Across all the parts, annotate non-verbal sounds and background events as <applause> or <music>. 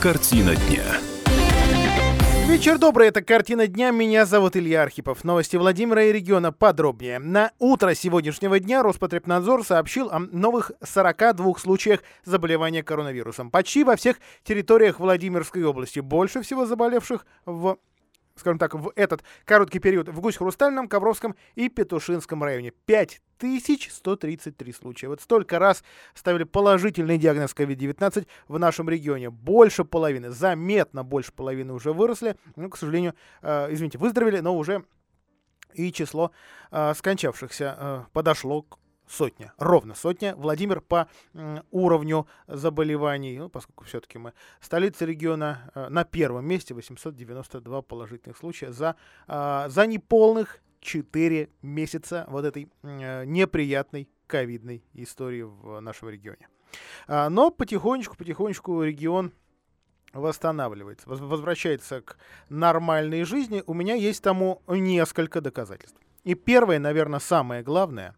Картина дня. Вечер добрый, это «Картина дня». Меня зовут Илья Архипов. Новости Владимира и региона подробнее. На утро сегодняшнего дня Роспотребнадзор сообщил о новых 42 случаях заболевания коронавирусом. Почти во всех территориях Владимирской области. Больше всего заболевших в скажем так, в этот короткий период в Гусь-Хрустальном, Ковровском и Петушинском районе. 5133 случая. Вот столько раз ставили положительный диагноз COVID-19 в нашем регионе. Больше половины, заметно больше половины уже выросли. Ну, к сожалению, э, извините, выздоровели, но уже и число э, скончавшихся э, подошло к сотня, ровно сотня. Владимир по уровню заболеваний, ну, поскольку все-таки мы столица региона, э, на первом месте 892 положительных случая за, э, за неполных 4 месяца вот этой э, неприятной ковидной истории в нашем регионе. А, но потихонечку-потихонечку регион восстанавливается, возвращается к нормальной жизни. У меня есть тому несколько доказательств. И первое, наверное, самое главное,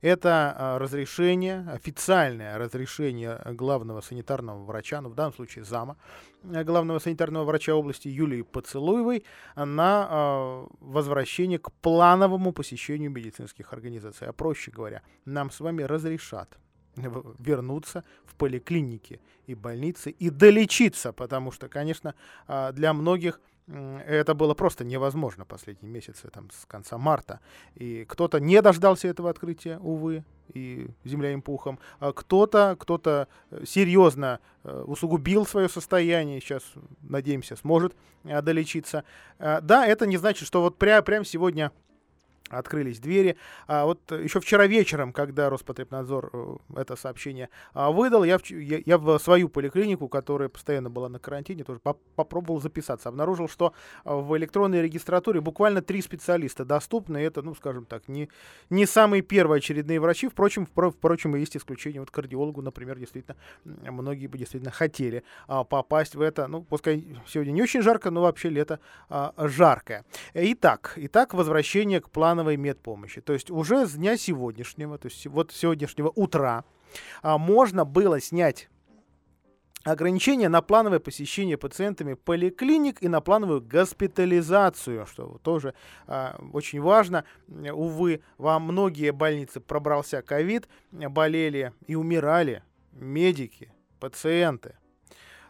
это а, разрешение, официальное разрешение главного санитарного врача, ну в данном случае зама э, главного санитарного врача области Юлии Поцелуевой на э, возвращение к плановому посещению медицинских организаций. А проще говоря, нам с вами разрешат вернуться в поликлиники и больницы и долечиться, потому что, конечно, а, для многих это было просто невозможно последние месяцы, там, с конца марта. И кто-то не дождался этого открытия, увы, и земля им пухом. А кто-то, кто-то э, серьезно э, усугубил свое состояние, сейчас, надеемся, сможет э, долечиться. Да, это не значит, что вот прямо прям сегодня открылись двери. А вот еще вчера вечером, когда Роспотребнадзор э, это сообщение а, выдал, я в, я, я в свою поликлинику, которая постоянно была на карантине, тоже по попробовал записаться. Обнаружил, что а, в электронной регистратуре буквально три специалиста доступны. Это, ну, скажем так, не, не самые первые очередные врачи. Впрочем, впро впрочем, есть исключение. Вот кардиологу, например, действительно, многие бы действительно хотели а, попасть в это. Ну, пускай сегодня не очень жарко, но вообще лето а, жаркое. Итак, итак, возвращение к плану плановой медпомощи. То есть уже с дня сегодняшнего, то есть вот сегодняшнего утра а, можно было снять ограничения на плановое посещение пациентами поликлиник и на плановую госпитализацию, что тоже а, очень важно. Увы, во многие больницы пробрался ковид, болели и умирали медики, пациенты.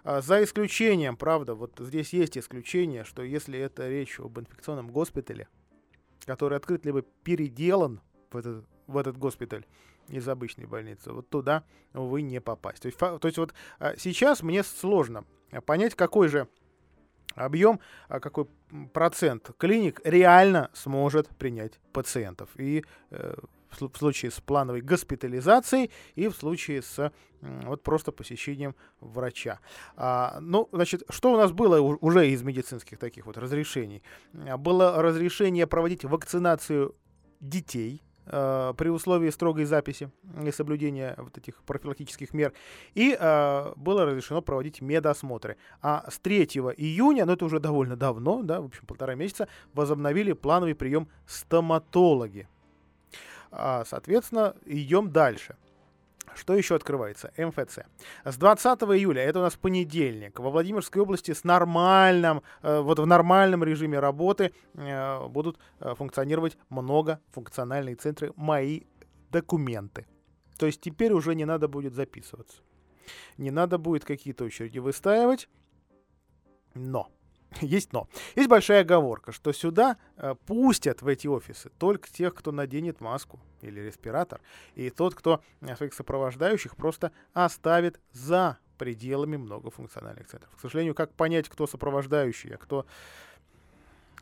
А, за исключением, правда, вот здесь есть исключение, что если это речь об инфекционном госпитале, который открыт либо переделан в этот, в этот госпиталь из обычной больницы, вот туда вы не попасть. То есть, то есть вот а, сейчас мне сложно понять, какой же объем, а какой процент клиник реально сможет принять пациентов. И э, в случае с плановой госпитализацией и в случае с вот просто посещением врача. А, ну, значит, что у нас было уже из медицинских таких вот разрешений? А, было разрешение проводить вакцинацию детей, Uh, при условии строгой записи и соблюдения вот этих профилактических мер. И uh, было разрешено проводить медосмотры. А с 3 июня, ну это уже довольно давно, да, в общем, полтора месяца, возобновили плановый прием стоматологи. А, соответственно, идем дальше. Что еще открывается? МФЦ. С 20 июля, это у нас понедельник, во Владимирской области с нормальным, э, вот в нормальном режиме работы э, будут э, функционировать многофункциональные центры «Мои документы». То есть теперь уже не надо будет записываться. Не надо будет какие-то очереди выстаивать. Но <laughs> есть но. Есть большая оговорка, что сюда э, пустят в эти офисы только тех, кто наденет маску или респиратор, и тот, кто э, своих сопровождающих просто оставит за пределами многофункциональных центров. К сожалению, как понять, кто сопровождающий, а кто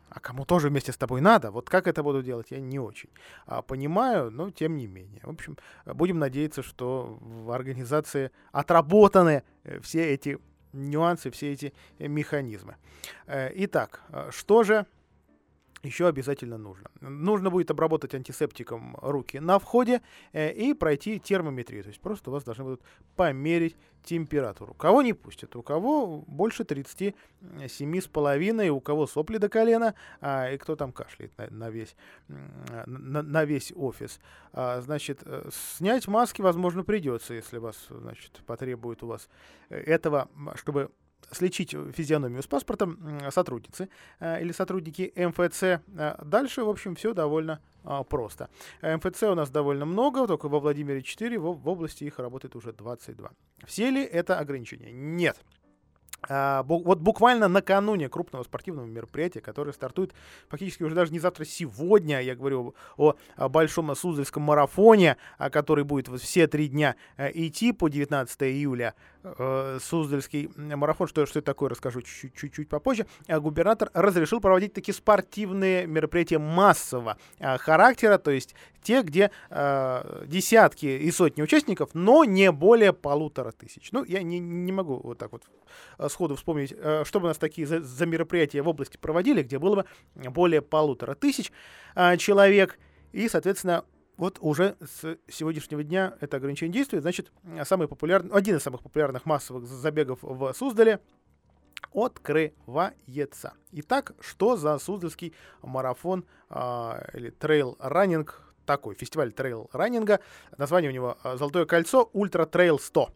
а кому тоже вместе с тобой надо, вот как это буду делать, я не очень а, понимаю, но тем не менее. В общем, будем надеяться, что в организации отработаны э, все эти нюансы, все эти э, механизмы. Э, итак, э, что же еще обязательно нужно. Нужно будет обработать антисептиком руки на входе э, и пройти термометрию. То есть просто у вас должны будут померить температуру. Кого не пустят, у кого больше 37,5, у кого сопли до колена, а, и кто там кашляет на, на, весь, на, на весь офис. А, значит, э, снять маски, возможно, придется, если вас, значит, потребует у вас этого, чтобы слечить физиономию с паспортом сотрудницы или сотрудники МФЦ. Дальше, в общем, все довольно просто. МФЦ у нас довольно много, только во Владимире 4, в, в области их работает уже 22. Все ли это ограничения? Нет. А, вот буквально накануне крупного спортивного мероприятия, которое стартует фактически уже даже не завтра, сегодня, я говорю о, о большом Суздальском марафоне, который будет все три дня э, идти по 19 июля, э, Суздальский марафон, что, что это такое, расскажу чуть-чуть попозже, а губернатор разрешил проводить такие спортивные мероприятия массового э, характера, то есть те, где э, десятки и сотни участников, но не более полутора тысяч. Ну, я не, не могу вот так вот сходу вспомнить, э, чтобы у нас такие за, за мероприятия в области проводили, где было бы более полутора тысяч э, человек, и, соответственно, вот уже с сегодняшнего дня это ограничение действует. Значит, самый популярный, один из самых популярных массовых забегов в Суздале открывается. Итак, что за Суздальский марафон э, или трейл-раннинг такой фестиваль трейл-раннинга. Название у него а, «Золотое кольцо Ультра Трейл 100».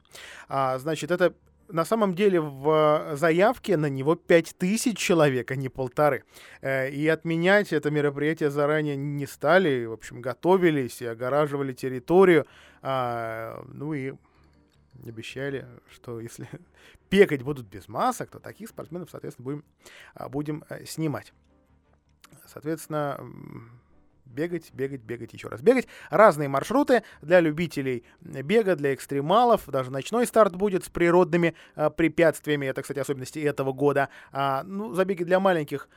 А, значит, это на самом деле в заявке на него 5000 человек, а не полторы. Э, и отменять это мероприятие заранее не стали. В общем, готовились и огораживали территорию. А, ну и обещали, что если <laughs> бегать будут без масок, то таких спортсменов, соответственно, будем, а, будем э, снимать. Соответственно, бегать, бегать, бегать, еще раз бегать. Разные маршруты для любителей бега, для экстремалов. Даже ночной старт будет с природными а, препятствиями. Это, кстати, особенности этого года. А, ну, забеги для маленьких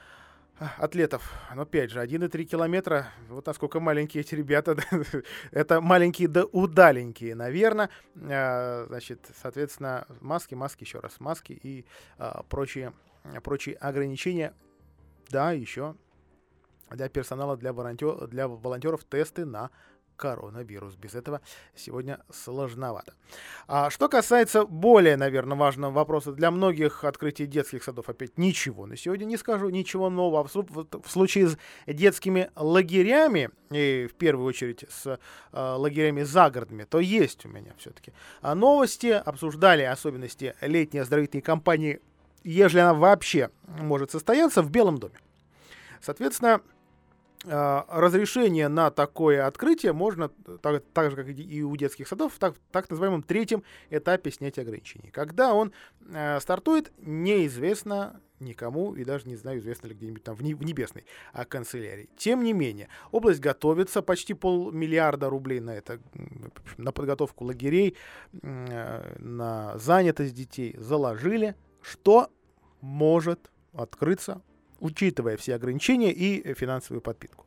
а, атлетов. Но опять же, 1,3 километра. Вот насколько маленькие эти ребята. <laughs> Это маленькие да удаленькие, наверное. А, значит, соответственно, маски, маски, еще раз, маски и прочие, прочие ограничения. Да, еще для персонала, для, волонтер, для волонтеров тесты на коронавирус. Без этого сегодня сложновато. А что касается более, наверное, важного вопроса для многих открытий детских садов, опять ничего на сегодня не скажу, ничего нового. В, в, случае с детскими лагерями, и в первую очередь с э, лагерями загородными, то есть у меня все-таки а новости. Обсуждали особенности летней оздоровительной кампании, ежели она вообще может состояться в Белом доме. Соответственно, а, разрешение на такое открытие можно, так, так же как и у детских садов, в так, так называемом третьем этапе снятия ограничений. Когда он э, стартует, неизвестно никому, и даже не знаю, известно ли где-нибудь там в, не, в небесной а, канцелярии. Тем не менее, область готовится, почти полмиллиарда рублей на это, на подготовку лагерей, э, на занятость детей заложили, что может открыться учитывая все ограничения и финансовую подпитку.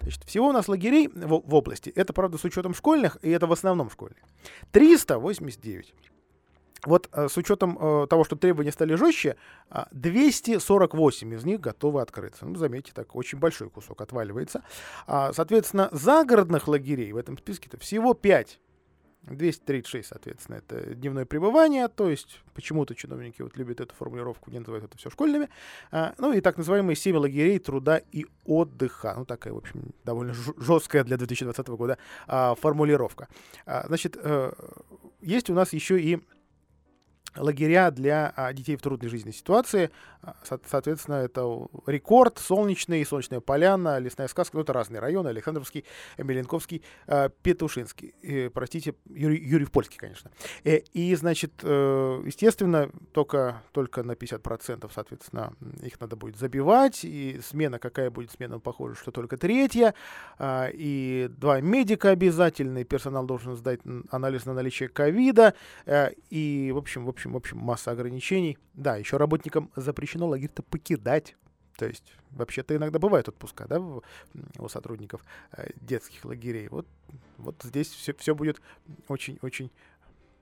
Значит, всего у нас лагерей в, в области, это, правда, с учетом школьных, и это в основном школьные, 389. Вот э, с учетом э, того, что требования стали жестче, 248 из них готовы открыться. Ну, заметьте, так очень большой кусок отваливается. А, соответственно, загородных лагерей в этом списке-то всего 5. 236, соответственно, это дневное пребывание, то есть почему-то чиновники вот любят эту формулировку, не называют это все школьными. А, ну и так называемые 7 лагерей труда и отдыха. Ну такая, в общем, довольно жесткая для 2020 года а, формулировка. А, значит, а, есть у нас еще и лагеря для а, детей в трудной жизненной ситуации. А, со- соответственно, это рекорд, солнечный, солнечная поляна, лесная сказка, ну это разные районы, Александровский, Меленковский, э, Петушинский, простите, Юрий, Юрий Польский, конечно. Э, и, значит, э, естественно, только, только на 50%, соответственно, их надо будет забивать, и смена, какая будет смена, похоже, что только третья, и два медика обязательно, персонал должен сдать анализ на наличие ковида, э, и, в общем, в общем, общем, в общем, масса ограничений. Да, еще работникам запрещено лагерь-то покидать. То есть, вообще-то иногда бывают отпуска, да, у сотрудников э, детских лагерей. Вот, вот здесь все, все будет очень-очень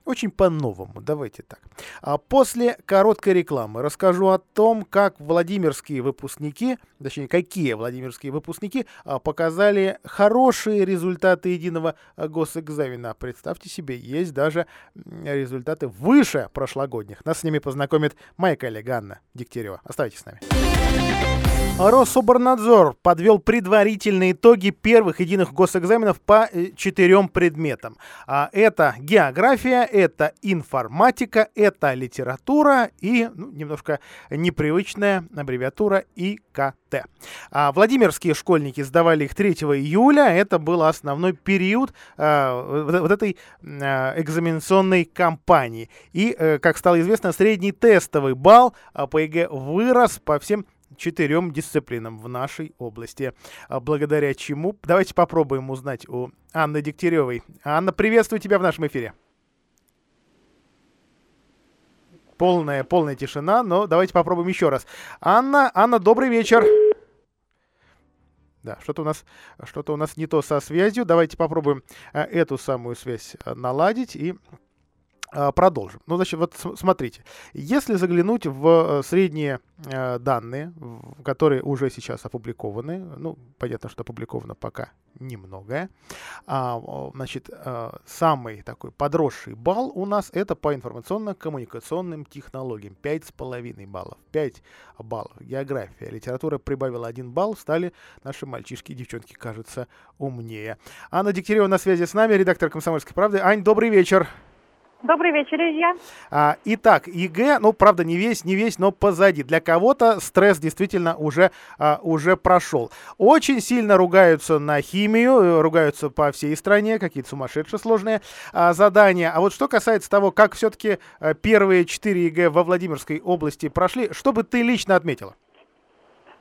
очень по-новому, давайте так. А после короткой рекламы расскажу о том, как владимирские выпускники, точнее, какие владимирские выпускники а, показали хорошие результаты единого а, госэкзамена. Представьте себе, есть даже результаты выше прошлогодних. Нас с ними познакомит моя коллега Анна Дегтярева. Оставайтесь с нами. Рособорнадзор подвел предварительные итоги первых единых госэкзаменов по э, четырем предметам. А это география, это информатика, это литература и ну, немножко непривычная аббревиатура ИКТ. А Владимирские школьники сдавали их 3 июля. Это был основной период а, вот, вот этой а, экзаменационной кампании. И, а, как стало известно, средний тестовый балл а, по ЕГЭ вырос по всем четырем дисциплинам в нашей области. А благодаря чему? Давайте попробуем узнать у Анны Дегтяревой. Анна, приветствую тебя в нашем эфире. Полная, полная тишина, но давайте попробуем еще раз. Анна, Анна, добрый вечер. Да, что-то у нас, что-то у нас не то со связью. Давайте попробуем э, эту самую связь э, наладить и продолжим. Ну, значит, вот смотрите, если заглянуть в э, средние э, данные, которые уже сейчас опубликованы, ну, понятно, что опубликовано пока немногое, а, значит, э, самый такой подросший балл у нас это по информационно-коммуникационным технологиям, 5,5 баллов, 5 баллов. География, литература прибавила 1 балл, стали наши мальчишки и девчонки, кажется, умнее. Анна Дегтярева на связи с нами, редактор «Комсомольской правды». Ань, добрый вечер. Добрый вечер, Илья. А, итак, ЕГЭ, ну, правда, не весь, не весь, но позади. Для кого-то стресс действительно уже, а, уже прошел. Очень сильно ругаются на химию, э, ругаются по всей стране, какие-то сумасшедшие сложные а, задания. А вот что касается того, как все-таки а, первые четыре ЕГЭ во Владимирской области прошли, что бы ты лично отметила?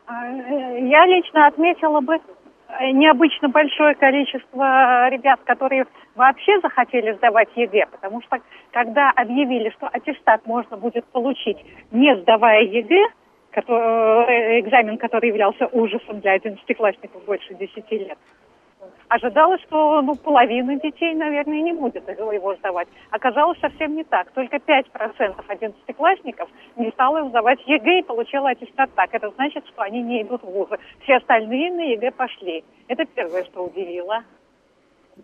А, э, я лично отметила бы Э, необычно большое количество ребят, которые вообще захотели сдавать ЕГЭ, потому что когда объявили, что аттестат можно будет получить, не сдавая ЕГЭ, который, э, экзамен, который являлся ужасом для одиннадцатиклассников больше десяти лет, Ожидалось, что ну, половина детей, наверное, не будет его сдавать. Оказалось совсем не так. Только 5% одиннадцатиклассников не стало сдавать ЕГЭ и получила аттестат так. Это значит, что они не идут в вузы. Все остальные на ЕГЭ пошли. Это первое, что удивило.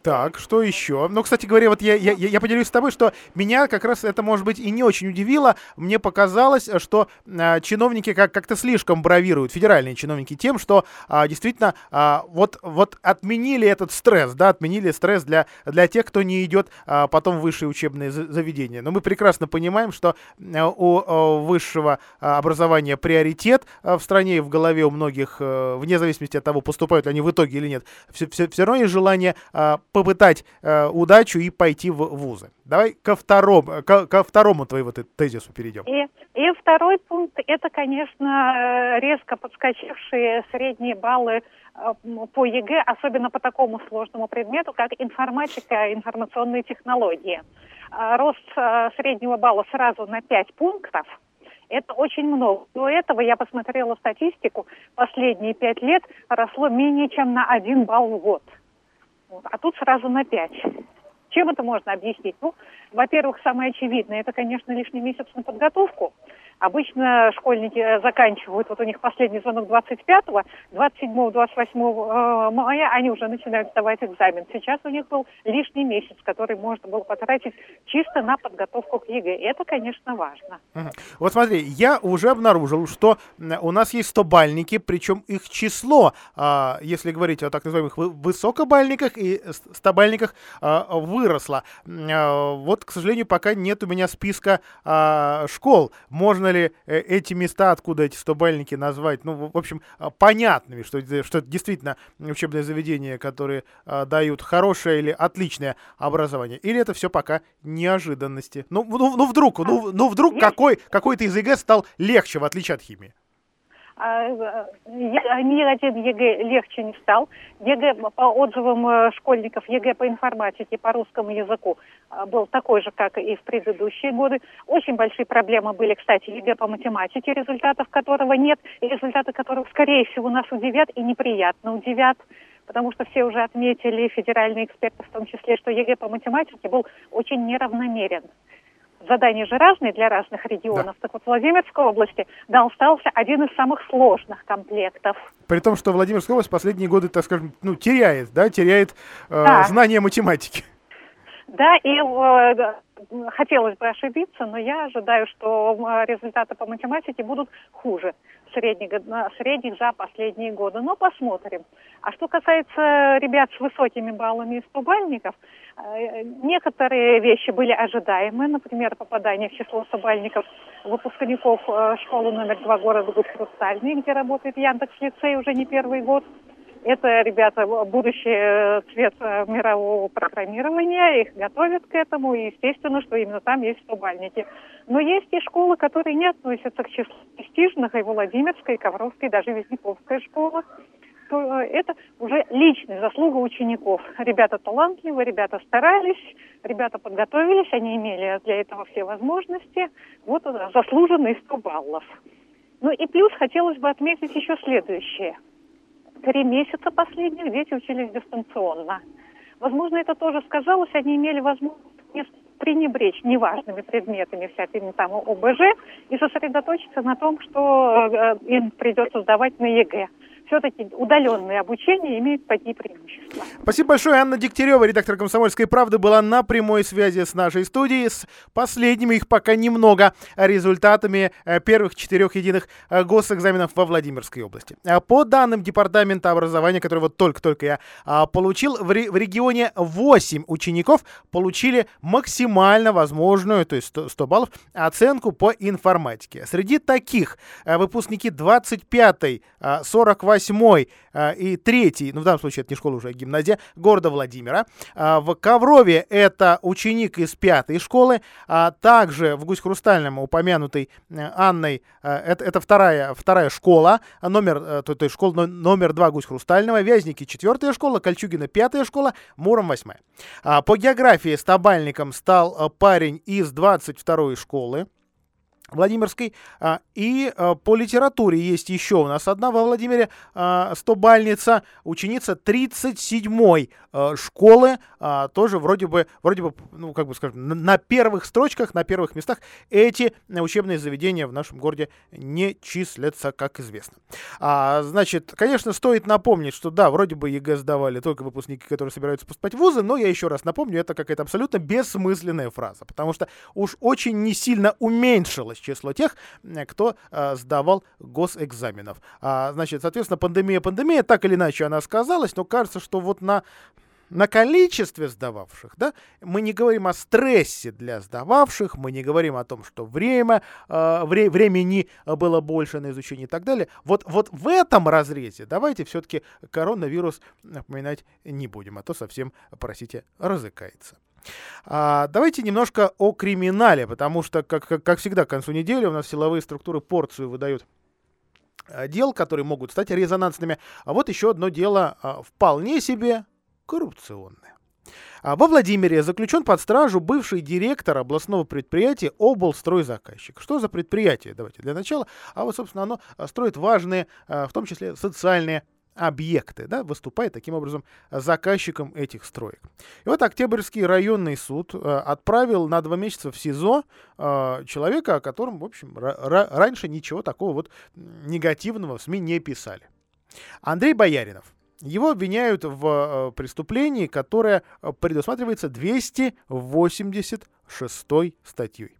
Так, что еще? Ну, кстати говоря, вот я, я, я поделюсь с тобой, что меня как раз это, может быть, и не очень удивило. Мне показалось, что э, чиновники как- как-то слишком бравируют, федеральные чиновники, тем, что э, действительно э, вот, вот отменили этот стресс, да, отменили стресс для, для тех, кто не идет э, потом в высшие учебные заведения. Но мы прекрасно понимаем, что э, у высшего образования приоритет в стране и в голове у многих, э, вне зависимости от того, поступают ли они в итоге или нет, все, все, все равно есть желание попытать э, удачу и пойти в вузы. Давай ко второму, ко, ко второму твоему тезису перейдем. И, и второй пункт – это, конечно, резко подскочившие средние баллы э, по ЕГЭ, особенно по такому сложному предмету, как информатика информационные технологии. Э, рост э, среднего балла сразу на 5 пунктов – это очень много. До этого я посмотрела статистику, последние пять лет росло менее чем на один балл в год. А тут сразу на 5. Чем это можно объяснить? Ну, во-первых, самое очевидное, это, конечно, лишний месяц на подготовку. Обычно школьники э, заканчивают, вот у них последний звонок 25-го, 27-28 э, мая они уже начинают сдавать экзамен. Сейчас у них был лишний месяц, который можно было потратить чисто на подготовку к ЕГЭ. Это, конечно, важно. Вот смотри, я уже обнаружил, что у нас есть 100-бальники, причем их число, а, если говорить о так называемых высокобальниках и 100-бальниках, а, выросло. А, вот, к сожалению, пока нет у меня списка школ. Можно ли э, эти места, откуда эти стобальники назвать, ну, в общем, а, понятными, что, что это действительно учебное заведение, которые а, дают хорошее или отличное образование, или это все пока неожиданности? Ну, ну, ну вдруг, ну, ну вдруг какой, какой-то из ЕГЭ стал легче, в отличие от химии? А, ни один ЕГЭ легче не стал. ЕГЭ по отзывам э, школьников, ЕГЭ по информатике, по русскому языку э, был такой же, как и в предыдущие годы. Очень большие проблемы были, кстати, ЕГЭ по математике, результатов которого нет, и результаты которых, скорее всего, нас удивят и неприятно удивят потому что все уже отметили, федеральные эксперты в том числе, что ЕГЭ по математике был очень неравномерен задания же разные для разных регионов. Да. Так вот, в Владимирской области достался один из самых сложных комплектов. При том, что Владимирская область последние годы, так скажем, ну, теряет, да, теряет э, да. знания математики. Да, и э, хотелось бы ошибиться, но я ожидаю, что результаты по математике будут хуже средних, средних за последние годы. Но посмотрим. А что касается ребят с высокими баллами из 100 бальников, э, некоторые вещи были ожидаемы. Например, попадание в число собальников выпускников э, школы номер два города Гуд-Хрустальный, где работает Яндекс-лицей уже не первый год. Это, ребята, будущий э, цвет мирового программирования, их готовят к этому, и естественно, что именно там есть стобальники. Но есть и школы, которые не относятся к числу престижных, и Владимирская, и Ковровская, и даже Визняковская школа э, это уже личная заслуга учеников. Ребята талантливые, ребята старались, ребята подготовились, они имели для этого все возможности. Вот заслуженные 100 баллов. Ну и плюс хотелось бы отметить еще следующее. Три месяца последних дети учились дистанционно. Возможно, это тоже сказалось, они имели возможность пренебречь неважными предметами, всякими там ОБЖ, и сосредоточиться на том, что э, им придется сдавать на ЕГЭ все-таки удаленное обучение имеет такие преимущества. Спасибо большое. Анна Дегтярева, редактор «Комсомольской правды», была на прямой связи с нашей студией с последними, их пока немного, результатами э, первых четырех единых э, госэкзаменов во Владимирской области. А по данным Департамента образования, который вот только-только я а, получил, в регионе 8 учеников получили максимально возможную, то есть 100 баллов, оценку по информатике. Среди таких э, выпускники 25-й, 48 восьмой э, и третий, ну в данном случае это не школа уже, а гимназия, города Владимира. А, в Коврове это ученик из пятой школы, а также в Гусь-Хрустальном упомянутый э, Анной, э, это, это вторая, вторая школа, номер, то, то есть школа номер два Гусь-Хрустального, Вязники четвертая школа, Кольчугина пятая школа, Муром восьмая. А, по географии стабальником стал парень из 22 школы, Владимирской. А, и а, по литературе есть еще у нас одна во Владимире а, стобальница, ученица 37-й школы, тоже вроде бы, вроде бы, ну, как бы скажем, на первых строчках, на первых местах эти учебные заведения в нашем городе не числятся, как известно. Значит, конечно, стоит напомнить, что да, вроде бы ЕГЭ сдавали только выпускники, которые собираются поступать в вузы, но я еще раз напомню, это какая-то абсолютно бессмысленная фраза, потому что уж очень не сильно уменьшилось число тех, э, кто э, сдавал госэкзаменов. А, значит, соответственно, пандемия, пандемия, так или иначе она сказалась, но кажется, что вот на на количестве сдававших, да, мы не говорим о стрессе для сдававших, мы не говорим о том, что время, э, вре, времени было больше на изучение и так далее. Вот, вот в этом разрезе давайте все-таки коронавирус напоминать не будем, а то совсем, простите, разыкается. А, давайте немножко о криминале, потому что, как, как, как всегда, к концу недели у нас силовые структуры порцию выдают а, дел, которые могут стать резонансными. А вот еще одно дело а, вполне себе коррупционное. А во Владимире заключен под стражу бывший директор областного предприятия облстройзаказчик. Что за предприятие? Давайте для начала. А вот, собственно, оно строит важные, в том числе, социальные объекты, да, выступает таким образом заказчиком этих строек. И вот Октябрьский районный суд э, отправил на два месяца в СИЗО э, человека, о котором, в общем, раньше ничего такого вот негативного в СМИ не писали. Андрей Бояринов. Его обвиняют в э, преступлении, которое предусматривается 286 статьей.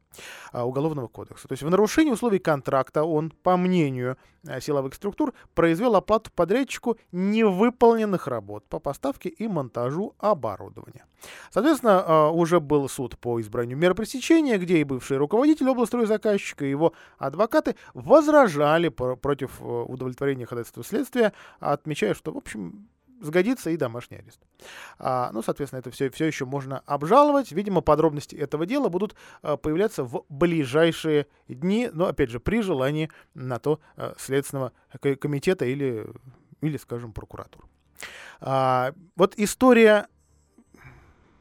А, Уголовного кодекса. То есть в нарушении условий контракта он, по мнению а, силовых структур, произвел оплату подрядчику невыполненных работ по поставке и монтажу оборудования. Соответственно, а, уже был суд по избранию меры пресечения, где и бывший руководитель заказчика и его адвокаты возражали против э, удовлетворения ходатайства следствия, отмечая, что, в общем, сгодится и домашний арест. А, ну, соответственно, это все, все еще можно обжаловать. Видимо, подробности этого дела будут а, появляться в ближайшие дни, но, опять же, при желании на то а, Следственного комитета или, или скажем, прокуратуры. А, вот история,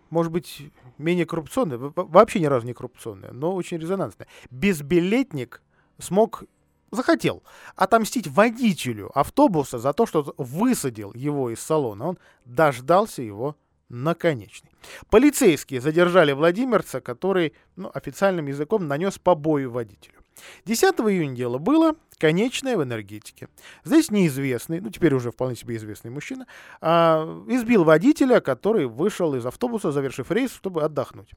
может быть, менее коррупционная, вообще ни разу не коррупционная, но очень резонансная. Безбилетник смог захотел отомстить водителю автобуса за то, что высадил его из салона. Он дождался его наконечный. Полицейские задержали Владимирца, который ну, официальным языком нанес побои водителю. 10 июня дело было, конечное в энергетике. Здесь неизвестный, ну теперь уже вполне себе известный мужчина, а, избил водителя, который вышел из автобуса, завершив рейс, чтобы отдохнуть.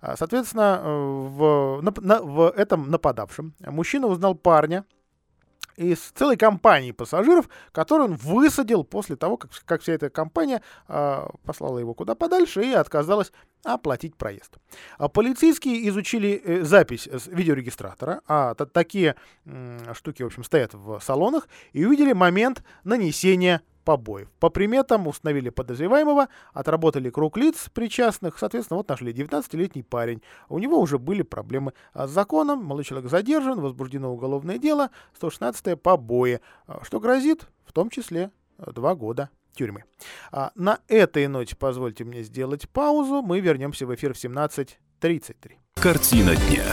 А, соответственно, э, в, на, на, в этом нападавшем мужчина узнал парня, из целой компании пассажиров, которую он высадил после того, как, как вся эта компания э, послала его куда подальше и отказалась оплатить проезд. А полицейские изучили э, запись с видеорегистратора, а такие э, штуки, в общем, стоят в салонах, и увидели момент нанесения побоев. По приметам установили подозреваемого, отработали круг лиц причастных, соответственно, вот нашли 19-летний парень. У него уже были проблемы с законом, молодой человек задержан, возбуждено уголовное дело, 116-е побои, а, что грозит в том числе два года тюрьмы. А на этой ноте позвольте мне сделать паузу, мы вернемся в эфир в 17.33. Картина дня.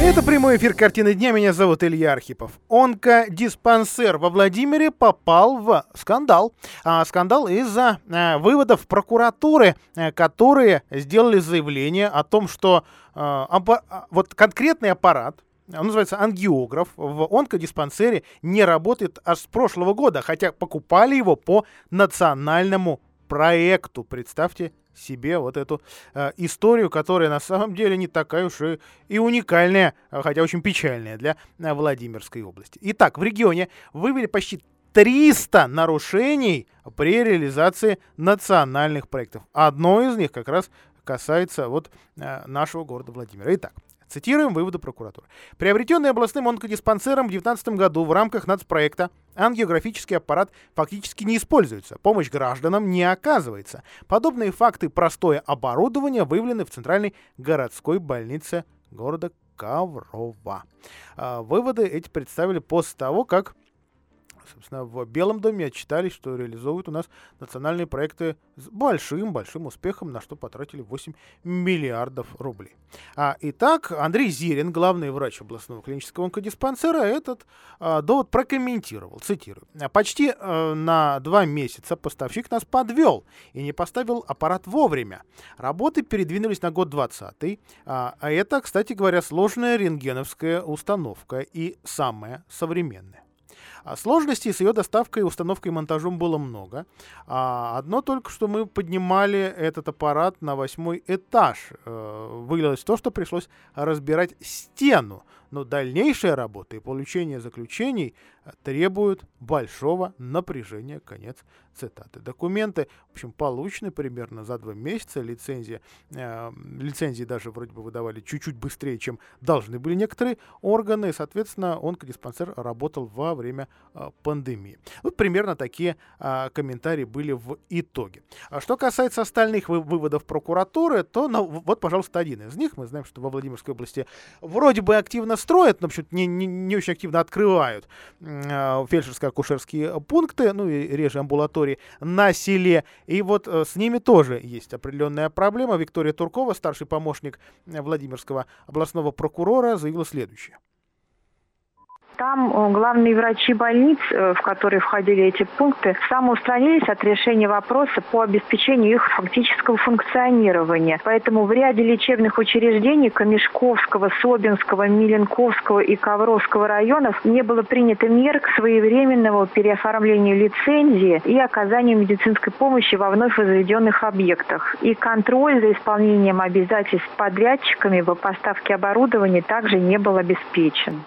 Это прямой эфир «Картины дня». Меня зовут Илья Архипов. Онкодиспансер во Владимире попал в скандал. А, скандал из-за а, выводов прокуратуры, а, которые сделали заявление о том, что а, аппа- вот конкретный аппарат, он называется ангиограф, в онкодиспансере не работает аж с прошлого года, хотя покупали его по национальному проекту. Представьте себе вот эту э, историю, которая на самом деле не такая уж и, и уникальная, хотя очень печальная для э, Владимирской области. Итак, в регионе вывели почти 300 нарушений при реализации национальных проектов. Одно из них как раз касается вот э, нашего города Владимира. Итак, Цитируем выводы прокуратуры. Приобретенный областным онкодиспансером в 2019 году в рамках нацпроекта ангиографический аппарат фактически не используется, помощь гражданам не оказывается. Подобные факты простое оборудование выявлены в Центральной городской больнице города Коврова. А, выводы эти представили после того, как собственно, в Белом доме отчитались, что реализовывают у нас национальные проекты с большим-большим успехом, на что потратили 8 миллиардов рублей. А, итак, Андрей Зирин, главный врач областного клинического онкодиспансера, этот а, довод прокомментировал, цитирую. «Почти а, на два месяца поставщик нас подвел и не поставил аппарат вовремя. Работы передвинулись на год 20 а, а это, кстати говоря, сложная рентгеновская установка и самая современная. А сложностей с ее доставкой, установкой и монтажом было много. А одно только, что мы поднимали этот аппарат на восьмой этаж. Э, вылилось в то, что пришлось разбирать стену. Но дальнейшая работа и получение заключений требуют большого напряжения. Конец цитаты. Документы, в общем, получены примерно за два месяца. Лицензия, э, лицензии даже вроде бы выдавали чуть-чуть быстрее, чем должны были некоторые органы. Соответственно, онкодиспансер работал во время э, пандемии. Вот примерно такие э, комментарии были в итоге. А что касается остальных вы, выводов прокуратуры, то ну, вот, пожалуйста, один из них. Мы знаем, что во Владимирской области вроде бы активно строят, но не, не, не очень активно открывают э, фельдшерско-акушерские пункты, ну и реже амбулатории на селе. И вот э, с ними тоже есть определенная проблема. Виктория Туркова, старший помощник Владимирского областного прокурора, заявила следующее. Там э, главные врачи больниц, э, в которые входили эти пункты, самоустранились от решения вопроса по обеспечению их фактического функционирования. Поэтому в ряде лечебных учреждений Камешковского, Собинского, Миленковского и Ковровского районов не было принято мер к своевременному переоформлению лицензии и оказанию медицинской помощи во вновь возведенных объектах. И контроль за исполнением обязательств подрядчиками по поставке оборудования также не был обеспечен.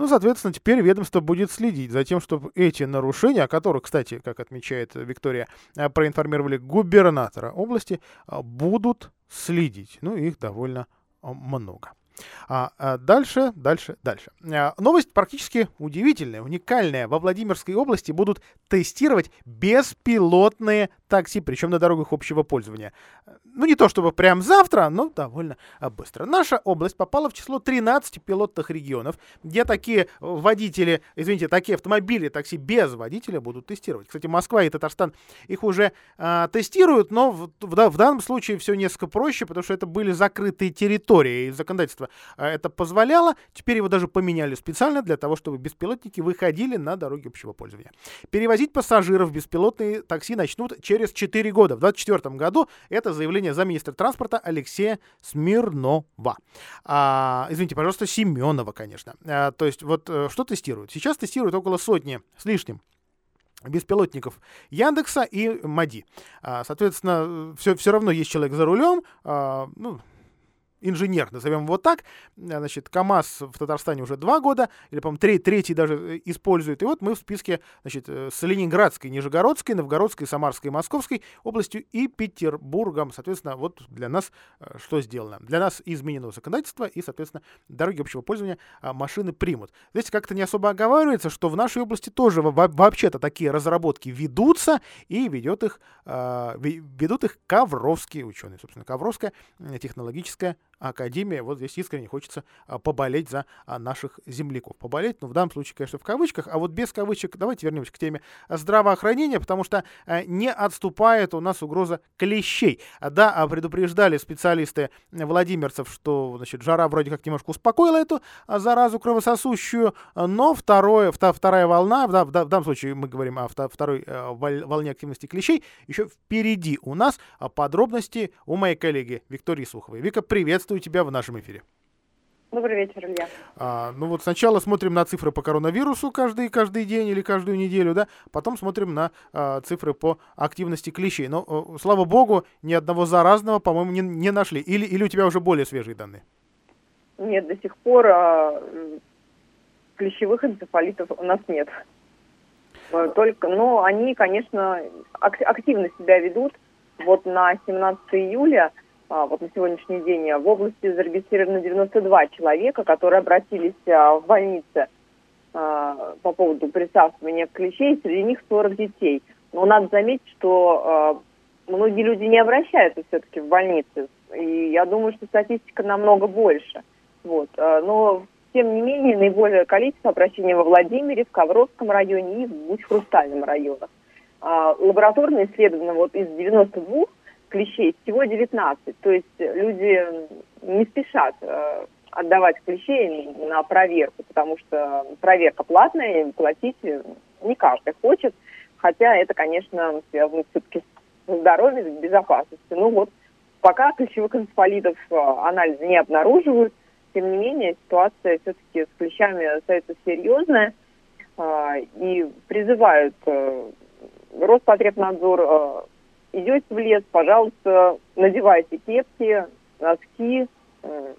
Ну, соответственно, теперь ведомство будет следить за тем, чтобы эти нарушения, о которых, кстати, как отмечает Виктория, э, проинформировали губернатора области, э, будут следить. Ну, их довольно э, много. А, а дальше, дальше, дальше. А, новость практически удивительная, уникальная. Во Владимирской области будут тестировать беспилотные такси, причем на дорогах общего пользования. Ну, не то чтобы прям завтра, но довольно а, быстро. Наша область попала в число 13 пилотных регионов, где такие водители, извините, такие автомобили, такси без водителя будут тестировать. Кстати, Москва и Татарстан их уже а, тестируют, но в, в, в данном случае все несколько проще, потому что это были закрытые территории, и законодательство это позволяло. Теперь его даже поменяли специально для того, чтобы беспилотники выходили на дороги общего пользования. Перевозить пассажиров беспилотные такси начнут через 4 года. В 2024 году это заявление замминистра транспорта Алексея Смирнова. А, извините, пожалуйста, Семенова, конечно. А, то есть вот что тестируют? Сейчас тестируют около сотни с лишним беспилотников Яндекса и Мади. А, соответственно, все, все равно есть человек за рулем, а, ну, инженер, назовем его так. Значит, КАМАЗ в Татарстане уже два года, или, по-моему, третий, третий даже э, использует. И вот мы в списке, значит, э, с Ленинградской, Нижегородской, Новгородской, Самарской, Московской областью и Петербургом. Соответственно, вот для нас э, что сделано? Для нас изменено законодательство, и, соответственно, дороги общего пользования а, машины примут. Здесь как-то не особо оговаривается, что в нашей области тоже вообще-то такие разработки ведутся, и ведет их, а, ведут их ковровские ученые. Собственно, Ковровская технологическая Академия. Вот здесь искренне хочется а, поболеть за а, наших земляков. Поболеть, ну, в данном случае, конечно, в кавычках, а вот без кавычек давайте вернемся к теме здравоохранения, потому что а, не отступает у нас угроза клещей. Да, предупреждали специалисты Владимирцев, что, значит, жара вроде как немножко успокоила эту заразу кровососущую, но второе, вторая волна, в, данном случае мы говорим о второй волне активности клещей, еще впереди у нас подробности у моей коллеги Виктории Суховой. Вика, приветствую приветствую тебя в нашем эфире. Добрый вечер, Илья. А, ну вот сначала смотрим на цифры по коронавирусу каждый, каждый день или каждую неделю, да, потом смотрим на а, цифры по активности клещей. Но, о, слава богу, ни одного заразного, по-моему, не, не нашли. Или, или у тебя уже более свежие данные? Нет, до сих пор а, клещевых энцефалитов у нас нет. Э, только, но они, конечно, активно себя ведут. Вот на 17 июля а, вот на сегодняшний день в области зарегистрировано 92 человека, которые обратились а, в больницы а, по поводу присасывания клещей, среди них 40 детей. Но надо заметить, что многие люди не обращаются все-таки в больницы, и я думаю, что статистика намного больше. Вот. Но, тем не менее, наиболее количество обращений во Владимире, в Ковровском районе и в Гусь-Хрустальном районах. Лабораторные исследования вот из 92 клещей всего 19. То есть люди не спешат э, отдавать клещей на проверку, потому что проверка платная, и платить не каждый хочет. Хотя это, конечно, связано все-таки с здоровьем, с безопасностью. Ну вот, пока клещевых энцефалитов э, анализы не обнаруживают, тем не менее, ситуация все-таки с клещами остается серьезная. Э, и призывают Роспотребнадзор идете в лес, пожалуйста, надевайте кепки, носки, э,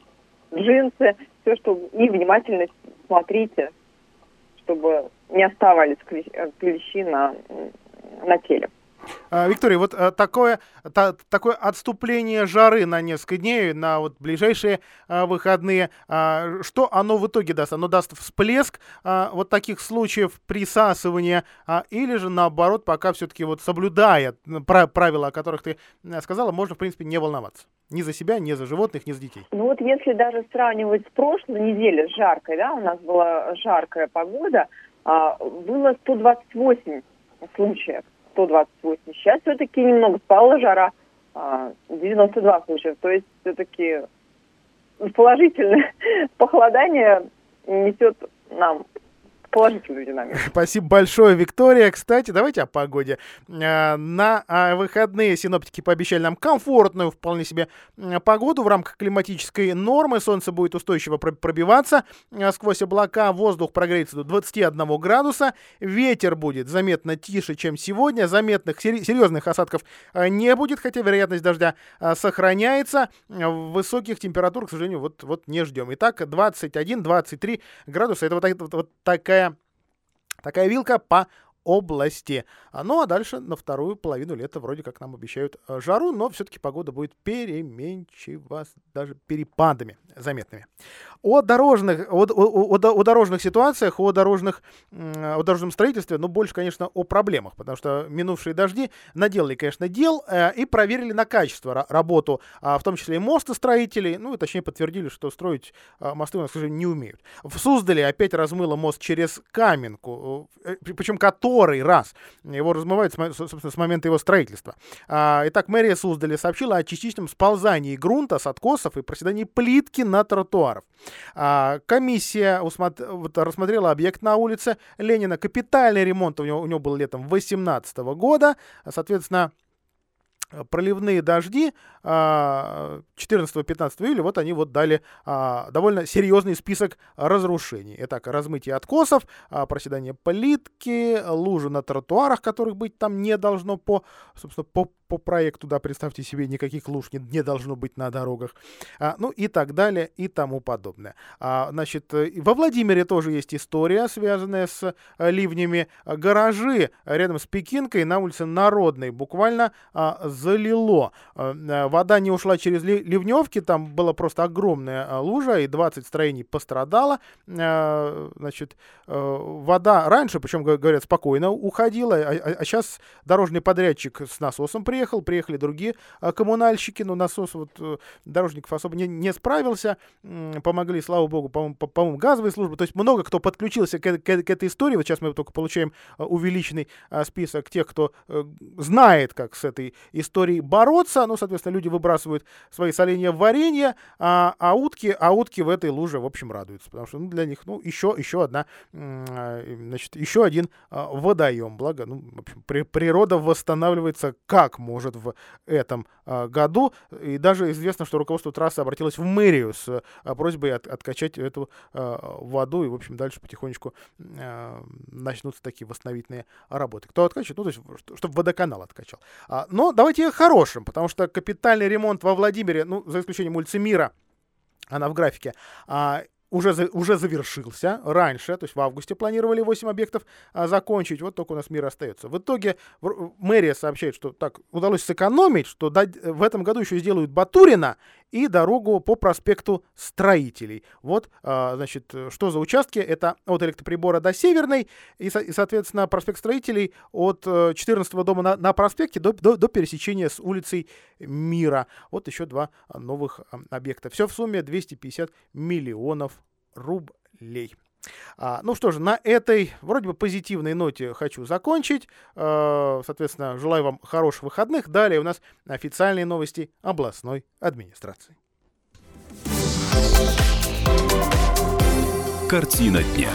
джинсы, все, что и внимательно смотрите, чтобы не оставались клещи на, на теле. А, Виктория, вот а, такое, та, такое отступление жары на несколько дней, на вот ближайшие а, выходные, что оно в итоге даст? Оно даст всплеск вот таких случаев присасывания, или же наоборот, пока все-таки вот соблюдая правила, о которых ты сказала, можно, в принципе, не волноваться? Ни за себя, ни за животных, ни за детей. Ну вот если даже сравнивать с прошлой неделей, жаркой, да, у нас была жаркая погода, было 128 случаев 128. Сейчас все-таки немного спала жара, 92 а, случая. То есть все-таки положительное <laughs> похолодание несет нам положительную динамику. <laughs> Спасибо большое, Виктория. Кстати, давайте о погоде. Э, на а, выходные синоптики пообещали нам комфортную вполне себе погоду в рамках климатической нормы. Солнце будет устойчиво пробиваться э, сквозь облака. Воздух прогреется до 21 градуса. Ветер будет заметно тише, чем сегодня. Заметных серьезных осадков э, не будет, хотя вероятность дождя сохраняется. Высоких температур, к сожалению, вот, вот не ждем. Итак, 21-23 градуса. Это вот, вот такая Такая вилка по области. А, ну а дальше на вторую половину лета вроде как нам обещают э, жару, но все-таки погода будет переменчива, даже перепадами заметными. О дорожных, о, о, о, о дорожных ситуациях, о, дорожных, о дорожном строительстве, но больше, конечно, о проблемах, потому что минувшие дожди наделали, конечно, дел э, и проверили на качество работу, э, в том числе и мостостроителей, ну, и точнее подтвердили, что строить э, мосты у нас, к сожалению, не умеют. В Суздале опять размыло мост через Каменку, э, причем который который раз. Его размывают, собственно, с момента его строительства. А, итак, мэрия Суздаля сообщила о частичном сползании грунта с откосов и проседании плитки на тротуарах. А, комиссия рассмотрела объект на улице Ленина. Капитальный ремонт у него, у него был летом 2018 года. Соответственно, проливные дожди 14-15 а, июля, вот они вот дали а, довольно серьезный список разрушений. Итак, размытие откосов, а, проседание плитки, лужи на тротуарах, которых быть там не должно по, собственно, по, по проекту, да, представьте себе, никаких луж не, не должно быть на дорогах, ну и так далее и тому подобное. Значит, э, во Владимире тоже есть история, связанная с а, ливнями. Гаражи рядом с Пекинкой на улице Народной буквально залило. А, вода не ушла через ли, ливневки, там была просто огромная а, лужа, и 20 строений пострадало. А, значит, а, вода раньше, причем, говорят, спокойно уходила, а, а, а сейчас дорожный подрядчик с насосом приехал, приехал, приехали другие а, коммунальщики, но насос вот э, дорожников особо не, не справился, помогли, слава богу, по-моему, по, по газовые службы, то есть много кто подключился к, к, к этой истории, вот сейчас мы только получаем а, увеличенный а, список тех, кто э, знает, как с этой историей бороться, ну, соответственно, люди выбрасывают свои соленья в варенье, а, а утки, а утки в этой луже, в общем, радуются, потому что ну, для них, ну, еще, еще одна, значит, еще один водоем, благо, ну, в общем, при, природа восстанавливается как может в этом а, году. И даже известно, что руководство трассы обратилось в мэрию с а, просьбой от, откачать эту а, воду. И, в общем, дальше потихонечку начнутся такие восстановительные работы. Кто откачивает? Ну, то есть, чтобы водоканал откачал. Но давайте хорошим, потому что капитальный ремонт во Владимире, ну, за исключением улицы Мира, она в графике, уже, за, уже завершился раньше, то есть в августе планировали 8 объектов а, закончить, вот только у нас мир остается. В итоге в, мэрия сообщает, что так удалось сэкономить, что дать, в этом году еще сделают Батурина и дорогу по проспекту Строителей. Вот, а, значит, что за участки? Это от электроприбора до Северной и, и соответственно, проспект Строителей от 14 э, дома на, на проспекте до, до, до пересечения с улицей Мира. Вот еще два новых объекта. Все в сумме 250 миллионов рублей. А, ну что же, на этой вроде бы позитивной ноте хочу закончить. А, соответственно, желаю вам хороших выходных. Далее у нас официальные новости областной администрации. Картина дня.